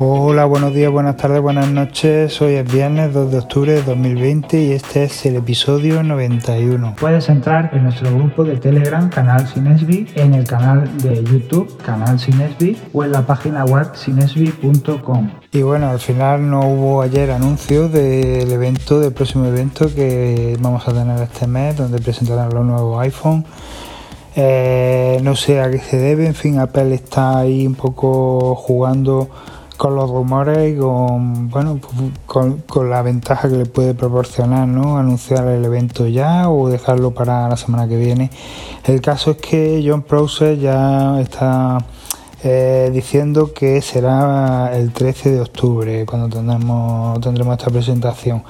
Hola, buenos días, buenas tardes, buenas noches. Hoy es viernes 2 de octubre de 2020 y este es el episodio 91. Puedes entrar en nuestro grupo de Telegram, Canal Sinesbi, en el canal de YouTube, Canal Sinesbi, o en la página web sinesbi.com. Y bueno, al final no hubo ayer anuncio del evento, del próximo evento que vamos a tener este mes, donde presentarán los nuevos iPhone. Eh, no sé a qué se debe, en fin, Apple está ahí un poco jugando con los rumores y con bueno pues, con, la ventaja que le puede proporcionar no anunciar el evento ya o dejarlo para la semana que viene. El caso es que John Prosser ya está eh, diciendo que será el 13 de octubre cuando tendremos tendremos esta presentación.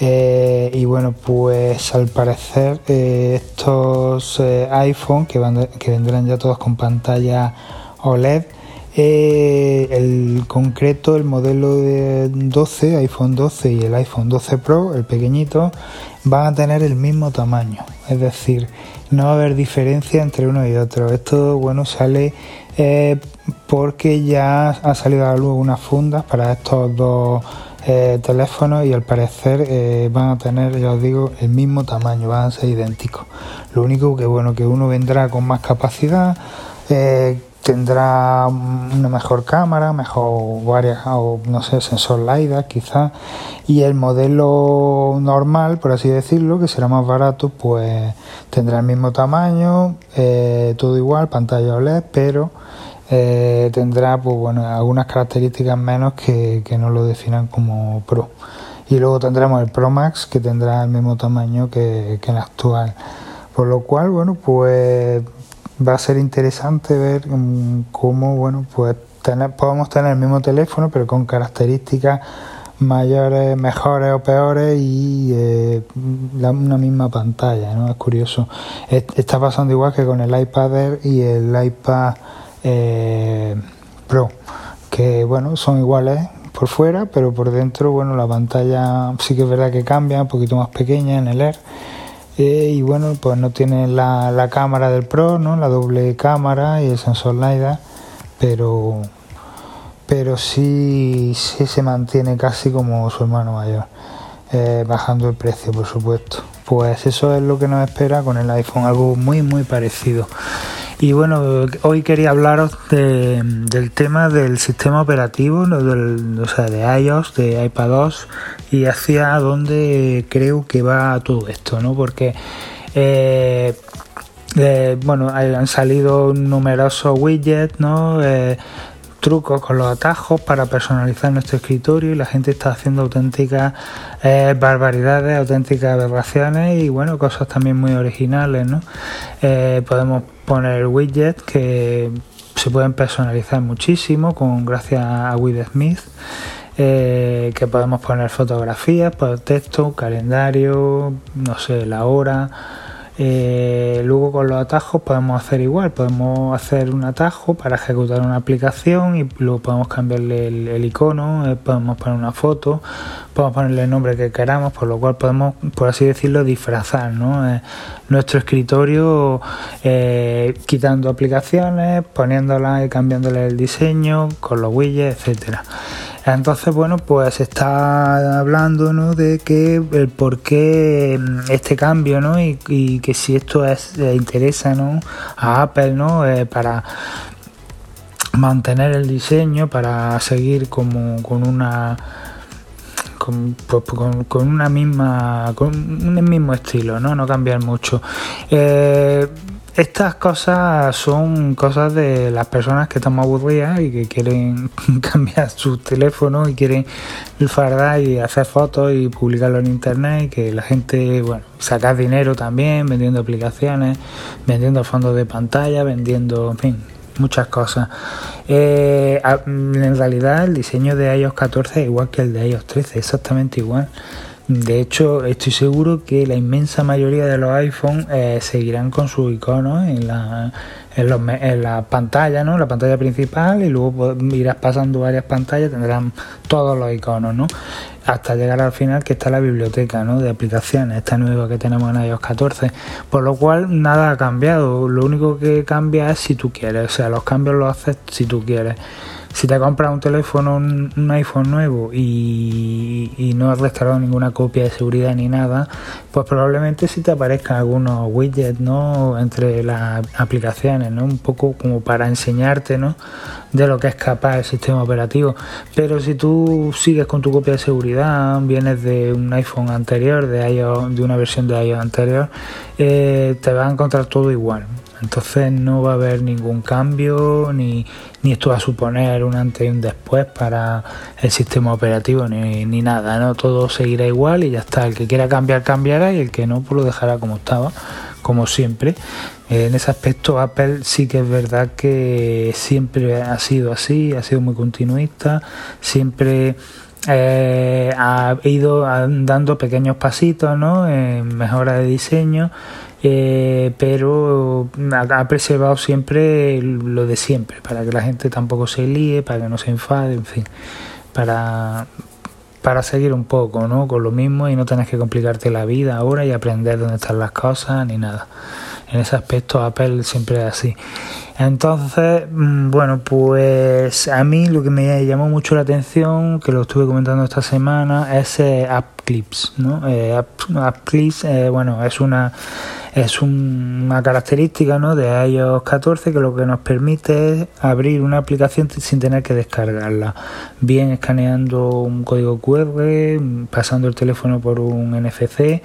Eh, y bueno pues al parecer eh, estos iPhone que, van que vendrán ya todos con pantalla OLED eh, el concreto, el modelo de 12, iPhone 12 y el iPhone 12 Pro, el pequeñito, van a tener el mismo tamaño. Es decir, no va a haber diferencia entre uno y otro. Esto, bueno, sale eh, porque ya ha salido a la luz unas fundas para estos dos eh, teléfonos y al parecer van a tener, ya os digo, el mismo tamaño, van a ser idénticos. Lo único que, bueno, que uno vendrá con más capacidad tendrá una mejor cámara, mejor varias, o no sé, sensor LiDAR quizás, y el modelo normal, por así decirlo, que será más barato, pues tendrá el mismo tamaño, eh, todo igual, pantalla OLED, pero eh, tendrá pues bueno algunas características menos que, que no lo definan como Pro. Y luego tendremos el Pro Max que tendrá el mismo tamaño que, que el actual. Por lo cual, bueno, pues va a ser interesante ver mm, cómo, bueno, pues tener, podemos tener el mismo teléfono, pero con características mayores, mejores o peores y eh, una misma pantalla, ¿no? Es curioso. Está pasando igual que con el iPad Air y el iPad eh, Pro, que bueno, son iguales por fuera, pero por dentro, bueno, la pantalla sí que es verdad que cambia, un poquito más pequeña en el Air eh, y bueno, pues no tiene la, la, cámara del Pro, ¿no? La doble cámara y el sensor LiDAR, pero pero sí, sí se mantiene casi como su hermano mayor, eh, bajando el precio, por supuesto. Pues eso es lo que nos espera con el iPhone, algo muy muy parecido. Y bueno, hoy quería hablaros del tema del sistema operativo, del, o sea, de iOS, de iPadOS y hacia dónde creo que va todo esto, ¿no? Porque, eh, eh, bueno, han salido numerosos widgets, ¿no? Eh, trucos con los atajos para personalizar nuestro escritorio y la gente está haciendo auténticas eh, barbaridades, auténticas aberraciones y bueno, cosas también muy originales, ¿no? Eh, podemos poner widgets que se pueden personalizar muchísimo con gracias a Widesmith. Eh, que podemos poner fotografías, texto, calendario, no sé, la hora, eh, luego con los atajos podemos hacer igual, podemos hacer un atajo para ejecutar una aplicación y luego podemos cambiarle el, icono, eh, podemos poner una foto, podemos ponerle el nombre que queramos, por lo cual podemos, por así decirlo, disfrazar eh, nuestro escritorio quitando aplicaciones, poniéndolas y cambiándole el diseño con los widgets, etcétera. Entonces, bueno, pues está hablando de que el por qué mm, este cambio, ¿no? Y, que si esto es, interesa, ¿no? A Apple, ¿no? Eh, para mantener el diseño, para seguir como con una con, pues, con, una misma con un mismo estilo, ¿no? No cambiar mucho. Eh, estas cosas son cosas de las personas que están más aburridas y que quieren cambiar su teléfono y quieren fardar y hacer fotos y publicarlo en internet y que la gente, bueno, sacar dinero también vendiendo aplicaciones, vendiendo fondos de pantalla, vendiendo, en fin, muchas cosas. Eh, en realidad el diseño de iOS 14 es igual que el de iOS 13, exactamente igual. De hecho, estoy seguro que la inmensa mayoría de los iPhone eh, seguirán con su icono en la, en, la pantalla, ¿no? La pantalla principal y luego irás pasando varias pantallas, tendrán todos los iconos, ¿no? Hasta llegar al final que está la biblioteca, ¿no? De aplicaciones, esta nueva que tenemos en iOS 14. Por lo cual nada ha cambiado. Lo único que cambia es si tú quieres. O sea, los cambios los haces si tú quieres si te compras un teléfono, un, iPhone nuevo y, no has descargado ninguna copia de seguridad ni nada, pues probablemente si te aparezcan algunos widgets, ¿no? Entre las aplicaciones, ¿no? Un poco como para enseñarte, ¿no? De lo que es capaz el sistema operativo. Pero si tú sigues con tu copia de seguridad, vienes de un iPhone anterior, de, iOS, de una versión de iOS anterior, eh, te va a encontrar todo igual. Entonces no va a haber ningún cambio ni, esto va a suponer un antes y un después para el sistema operativo ni, ni, nada, ¿no? Todo seguirá igual y ya está. El que quiera cambiar cambiará y el que no pues lo dejará como estaba, como siempre. En ese aspecto Apple sí que es verdad que siempre ha sido así, ha sido muy continuista, siempre eh, ha ido dando pequeños pasitos ¿no? en mejora de diseño eh, pero ha preservado siempre lo de siempre, para que la gente tampoco se líe, para que no se enfade, en fin, para, para seguir un poco ¿no? con lo mismo y no tenés que complicarte la vida ahora y aprender dónde están las cosas ni nada. En ese aspecto Apple siempre es así. Entonces, mm, bueno, pues a mí lo que me llamó mucho la atención, que lo estuve comentando esta semana, es eh, App Clips, ¿no? Eh, App, Clips, eh, bueno, es una es una característica ¿no? de iOS 14 que lo que nos permite es abrir una aplicación sin tener que descargarla, bien escaneando un código QR, pasando el teléfono por un NFC,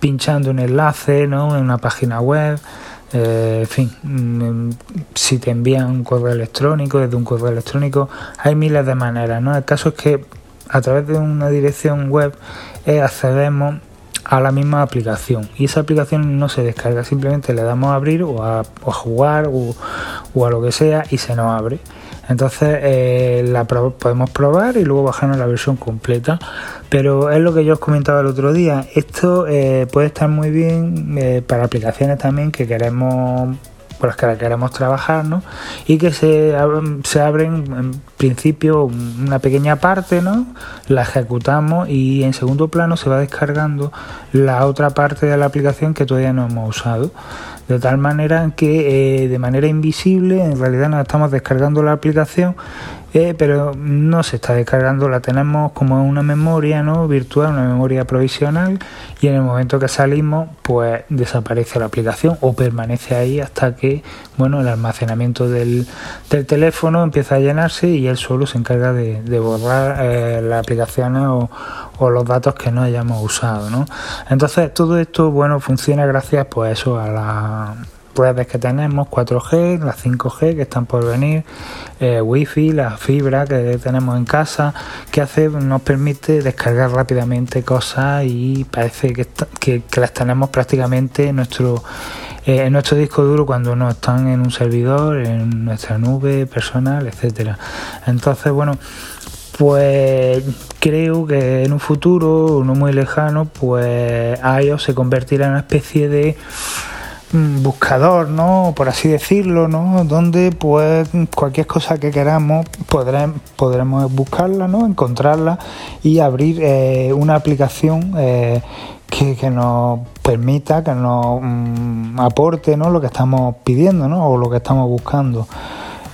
pinchando un enlace ¿no? en una página web. Eh, en fin, mm, si te envían un correo electrónico, desde un correo electrónico, hay miles de maneras, ¿no? El caso es que a través de una dirección web eh, accedemos a la misma aplicación y esa aplicación no se descarga, simplemente le damos a abrir o a, jugar o a lo que sea y se nos abre. Entonces eh, la podemos probar y luego bajarnos la versión completa. Pero es lo que yo os comentaba el otro día. Esto eh, puede estar muy bien eh, para aplicaciones también que queremos por las que queremos trabajar, ¿no? Y que se, se abren en principio una pequeña parte, ¿no? La ejecutamos y en segundo plano se va descargando la otra parte de la aplicación que todavía no hemos usado de tal manera que eh, de manera invisible en realidad nos estamos descargando la aplicación eh, pero no se está descargando, la tenemos como una memoria ¿no? virtual, una memoria provisional y en el momento que salimos pues desaparece la aplicación o permanece ahí hasta que bueno el almacenamiento del, del teléfono empieza a llenarse y él solo se encarga de, borrar eh, las aplicaciones o, o, los datos que no hayamos usado. ¿no? Entonces todo esto bueno funciona gracias pues eso a la redes que tenemos, 4G, las 5G que están por venir, eh, Wi-Fi, la fibra que tenemos en casa, que hace nos permite descargar rápidamente cosas y parece que, que, las tenemos prácticamente en nuestro eh, en nuestro disco duro cuando no están en un servidor, en nuestra nube personal, etcétera. Entonces, bueno, pues creo que en un futuro no muy lejano, pues iOS se convertirá en una especie de buscador, ¿no? Por así decirlo, ¿no? Donde pues cualquier cosa que queramos podremos, podremos buscarla, ¿no? Encontrarla y abrir eh, una aplicación eh, que, nos permita, que nos mm, aporte, ¿no? Lo que estamos pidiendo, ¿no? O lo que estamos buscando.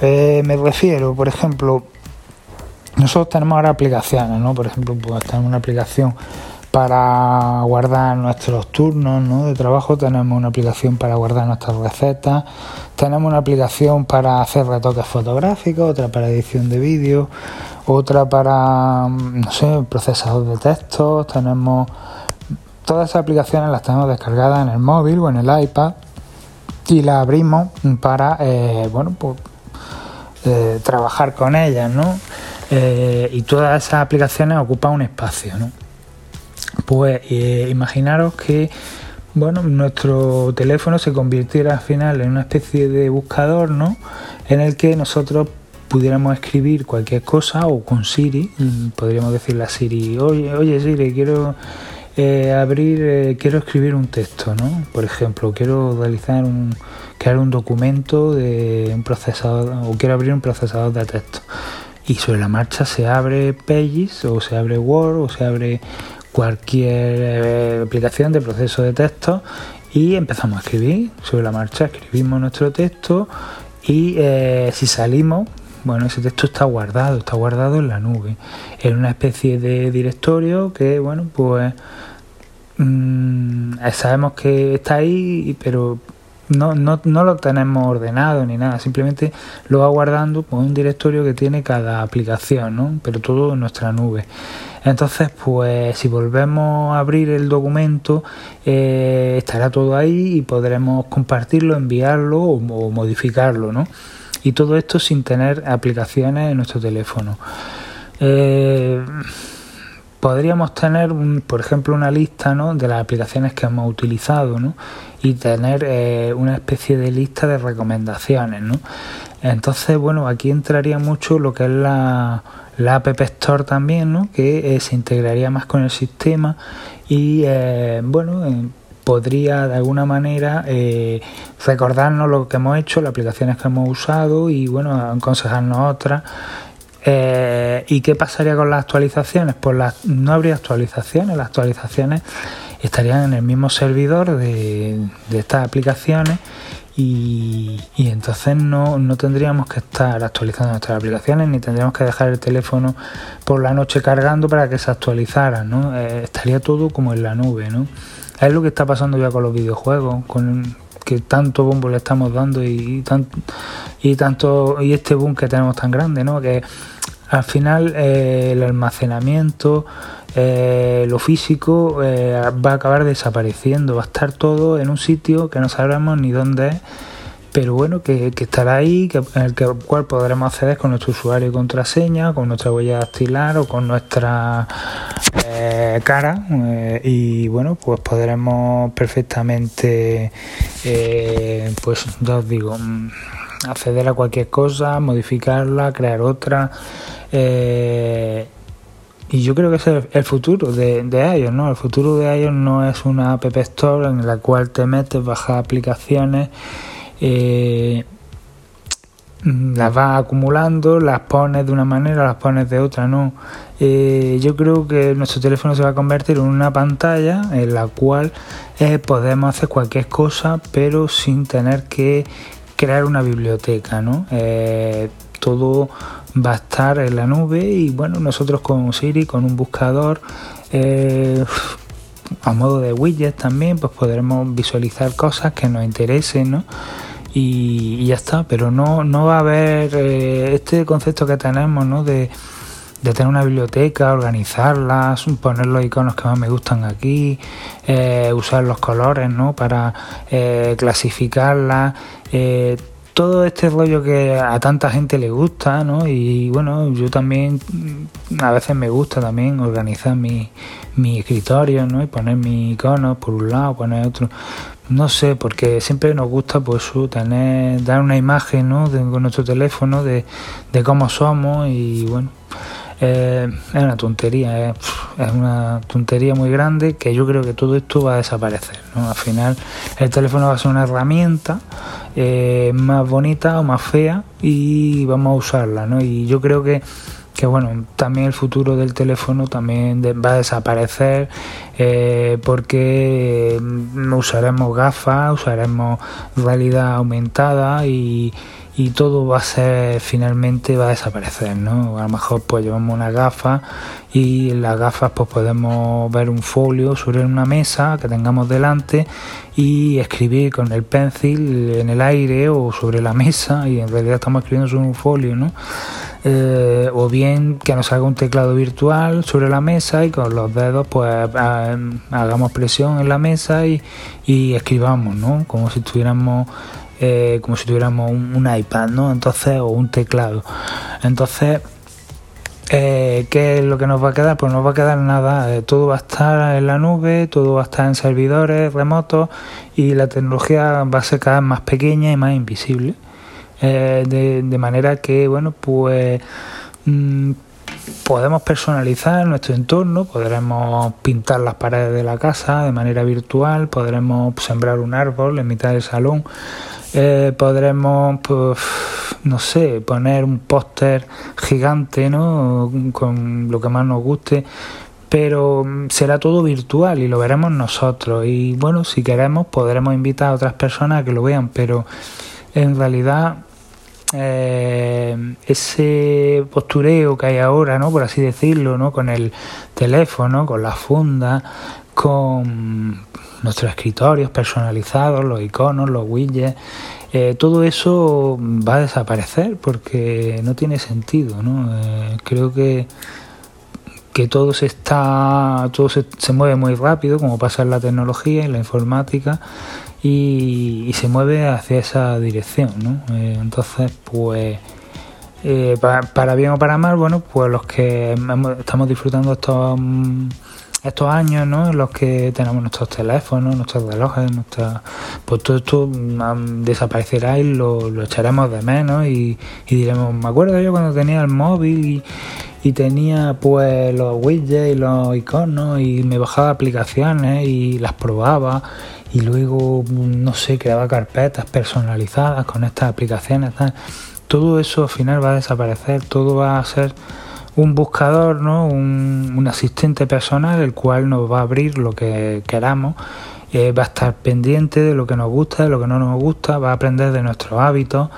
Eh, me refiero, por ejemplo, nosotros tenemos ahora aplicaciones, ¿no? Por ejemplo, pues tenemos una aplicación para guardar nuestros turnos de trabajo, tenemos una aplicación para guardar nuestras recetas, tenemos una aplicación para hacer retoques fotográficos, otra para edición de vídeo, otra para, no sé, procesador de textos, tenemos todas esas aplicaciones las tenemos descargadas en el móvil o en el iPad y las abrimos para, eh, bueno, pues eh, trabajar con ellas, ¿no? Eh, y todas esas aplicaciones ocupan un espacio, ¿no? Pues eh, imaginaros que bueno, nuestro teléfono se convirtiera al final en una especie de buscador, ¿no? En el que nosotros pudiéramos escribir cualquier cosa o con Siri, mm, podríamos decirle a Siri, oye, oye Siri, quiero eh, abrir, eh, quiero escribir un texto, ¿no? Por ejemplo, quiero realizar un, crear un documento de un procesador o quiero abrir un procesador de texto. Y sobre la marcha se abre Pages o se abre Word o se abre cualquier eh, aplicación de proceso de texto y empezamos a escribir sobre la marcha, escribimos nuestro texto y eh, si salimos bueno, ese texto está guardado, está guardado en la nube, en una especie de directorio que, bueno, pues mm, sabemos que está ahí, pero no, no, no lo tenemos ordenado ni nada, simplemente lo va guardando por un directorio que tiene cada aplicación, ¿no? pero todo en nuestra nube. Entonces, pues si volvemos a abrir el documento, eh, estará todo ahí y podremos compartirlo, enviarlo o, modificarlo, ¿no? Y todo esto sin tener aplicaciones en nuestro teléfono. Eh, podríamos tener, por ejemplo, una lista ¿no? de las aplicaciones que hemos utilizado ¿no? y tener eh, una especie de lista de recomendaciones. ¿no? Entonces, bueno, aquí entraría mucho lo que es la, la App Store también, ¿no? que eh, se integraría más con el sistema y, eh, bueno, podría de alguna manera recordarnos lo que hemos hecho, las aplicaciones que hemos usado y, bueno, aconsejarnos otras eh, ¿Y qué pasaría con las actualizaciones? Pues no habría actualizaciones, las actualizaciones estarían en el mismo servidor de, estas aplicaciones y, entonces no, tendríamos que estar actualizando nuestras aplicaciones ni tendríamos que dejar el teléfono por la noche cargando para que se actualizara, ¿no? Eh, estaría todo como en la nube, ¿no? Es lo que está pasando ya con los videojuegos, con que tanto bombo le estamos dando y, tanto y tanto y este boom que tenemos tan grande, ¿no? Que al final eh, el almacenamiento, eh, lo físico eh, va a acabar desapareciendo, va a estar todo en un sitio que no sabremos ni dónde es, pero bueno, que, estará ahí, que, en el cual podremos acceder con nuestro usuario y contraseña, con nuestra huella dactilar o con nuestra cara y bueno, pues podremos perfectamente, pues ya os digo, mm, acceder a cualquier cosa, modificarla, crear otra. Eh, y yo creo que es el, futuro de, de, ¿no? El futuro de iOS no es una App Store en la cual te metes, bajas aplicaciones, eh, las vas acumulando, las pones de una manera, las pones de otra, no. Eh, yo creo que nuestro teléfono se va a convertir en una pantalla en la cual podemos hacer cualquier cosa, pero sin tener que crear una biblioteca, ¿no? Eh, todo va a estar en la nube y bueno, nosotros con Siri, con un buscador, eh, a modo de widget también, pues podremos visualizar cosas que nos interesen, ¿no? Y, ya está, pero no, no va a haber eh, este concepto que tenemos, ¿no? De, de tener una biblioteca, organizarlas, poner los iconos que más me gustan aquí, eh, usar los colores ¿no? para eh, clasificarlas. Eh, todo este rollo que a tanta gente le gusta, ¿no? Y bueno, yo también a veces me gusta también organizar mi, mi escritorio, ¿no? Y poner mis iconos por un lado, poner otro. No sé, porque siempre nos gusta pues tener, dar una imagen, ¿no? De, con nuestro teléfono de, de cómo somos y bueno, eh, es una tontería, es, una tontería muy grande que yo creo que todo esto va a desaparecer. Al final el teléfono va a ser una herramienta eh, más bonita o más fea y vamos a usarla. ¿no? Y yo creo que, que bueno, también el futuro del teléfono también va a desaparecer eh, porque usaremos gafas, usaremos realidad aumentada y y todo va a ser finalmente va a desaparecer, ¿no? A lo mejor pues llevamos una gafa y en las gafas pues podemos ver un folio sobre una mesa que tengamos delante y escribir con el pencil en el aire o sobre la mesa y en realidad estamos escribiendo sobre un folio, ¿no? Eh, o bien que nos haga un teclado virtual sobre la mesa y con los dedos pues hagamos presión en la mesa y, y escribamos, ¿no? Como si estuviéramos eh, como si tuviéramos un, iPad, ¿no? Entonces, o un teclado. Entonces, eh, ¿qué es lo que nos va a quedar? Pues no va a quedar nada. Todo va a estar en la nube, todo va a estar en servidores remotos y la tecnología va a ser cada vez más pequeña y más invisible. De, manera que, bueno, pues mm, podemos personalizar nuestro entorno, podremos pintar las paredes de la casa de manera virtual, podremos sembrar un árbol en mitad del salón eh, podremos, pues, no sé, poner un póster gigante, ¿no? Con lo que más nos guste, pero será todo virtual y lo veremos nosotros. Y bueno, si queremos, podremos invitar a otras personas a que lo vean, pero en realidad eh, ese postureo que hay ahora, ¿no? Por así decirlo, ¿no? Con el teléfono, con la funda, con nuestros escritorios personalizados, los iconos, los widgets, eh, todo eso va a desaparecer porque no tiene sentido, ¿no? Eh, creo que que todo se está todo se, mueve muy rápido como pasa en la tecnología en la informática y, se mueve hacia esa dirección ¿no? Eh, entonces pues para, bien o para mal bueno pues los que estamos disfrutando estos estos años ¿no? los que tenemos nuestros teléfonos, nuestros relojes, nuestra... pues todo esto mm, desaparecerá y lo, echaremos de menos y, diremos, me acuerdo yo cuando tenía el móvil y, tenía pues los widgets y los iconos y me bajaba aplicaciones y las probaba y luego, no sé, creaba carpetas personalizadas con estas aplicaciones. Todo eso al final va a desaparecer, todo va a ser un buscador, ¿no? Un, asistente personal, el cual nos va a abrir lo que queramos, eh, va a estar pendiente de lo que nos gusta, de lo que no nos gusta, va a aprender de nuestros hábitos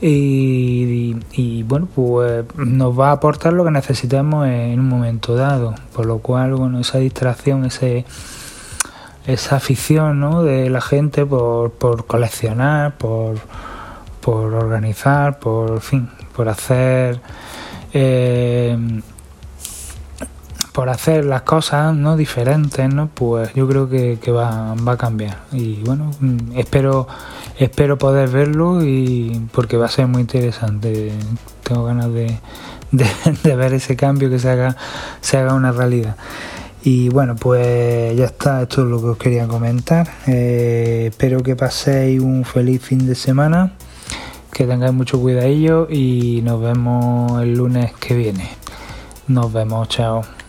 y, bueno, pues nos va a aportar lo que necesitemos en un momento dado, por lo cual, bueno, esa distracción, ese esa afición ¿no? de la gente por, por coleccionar, por, por organizar, por fin, por hacer eh, por hacer las cosas no diferentes no pues yo creo que, va, va, a cambiar. Y bueno espero espero poder verlo y porque va a ser muy interesante. Tengo ganas de, de, ver ese cambio que se haga se haga una realidad y bueno pues ya está esto es lo que os quería comentar eh, espero que paséis un feliz fin de semana que tengáis mucho cuidadillo y nos vemos el lunes que viene. Nos vemos, chao.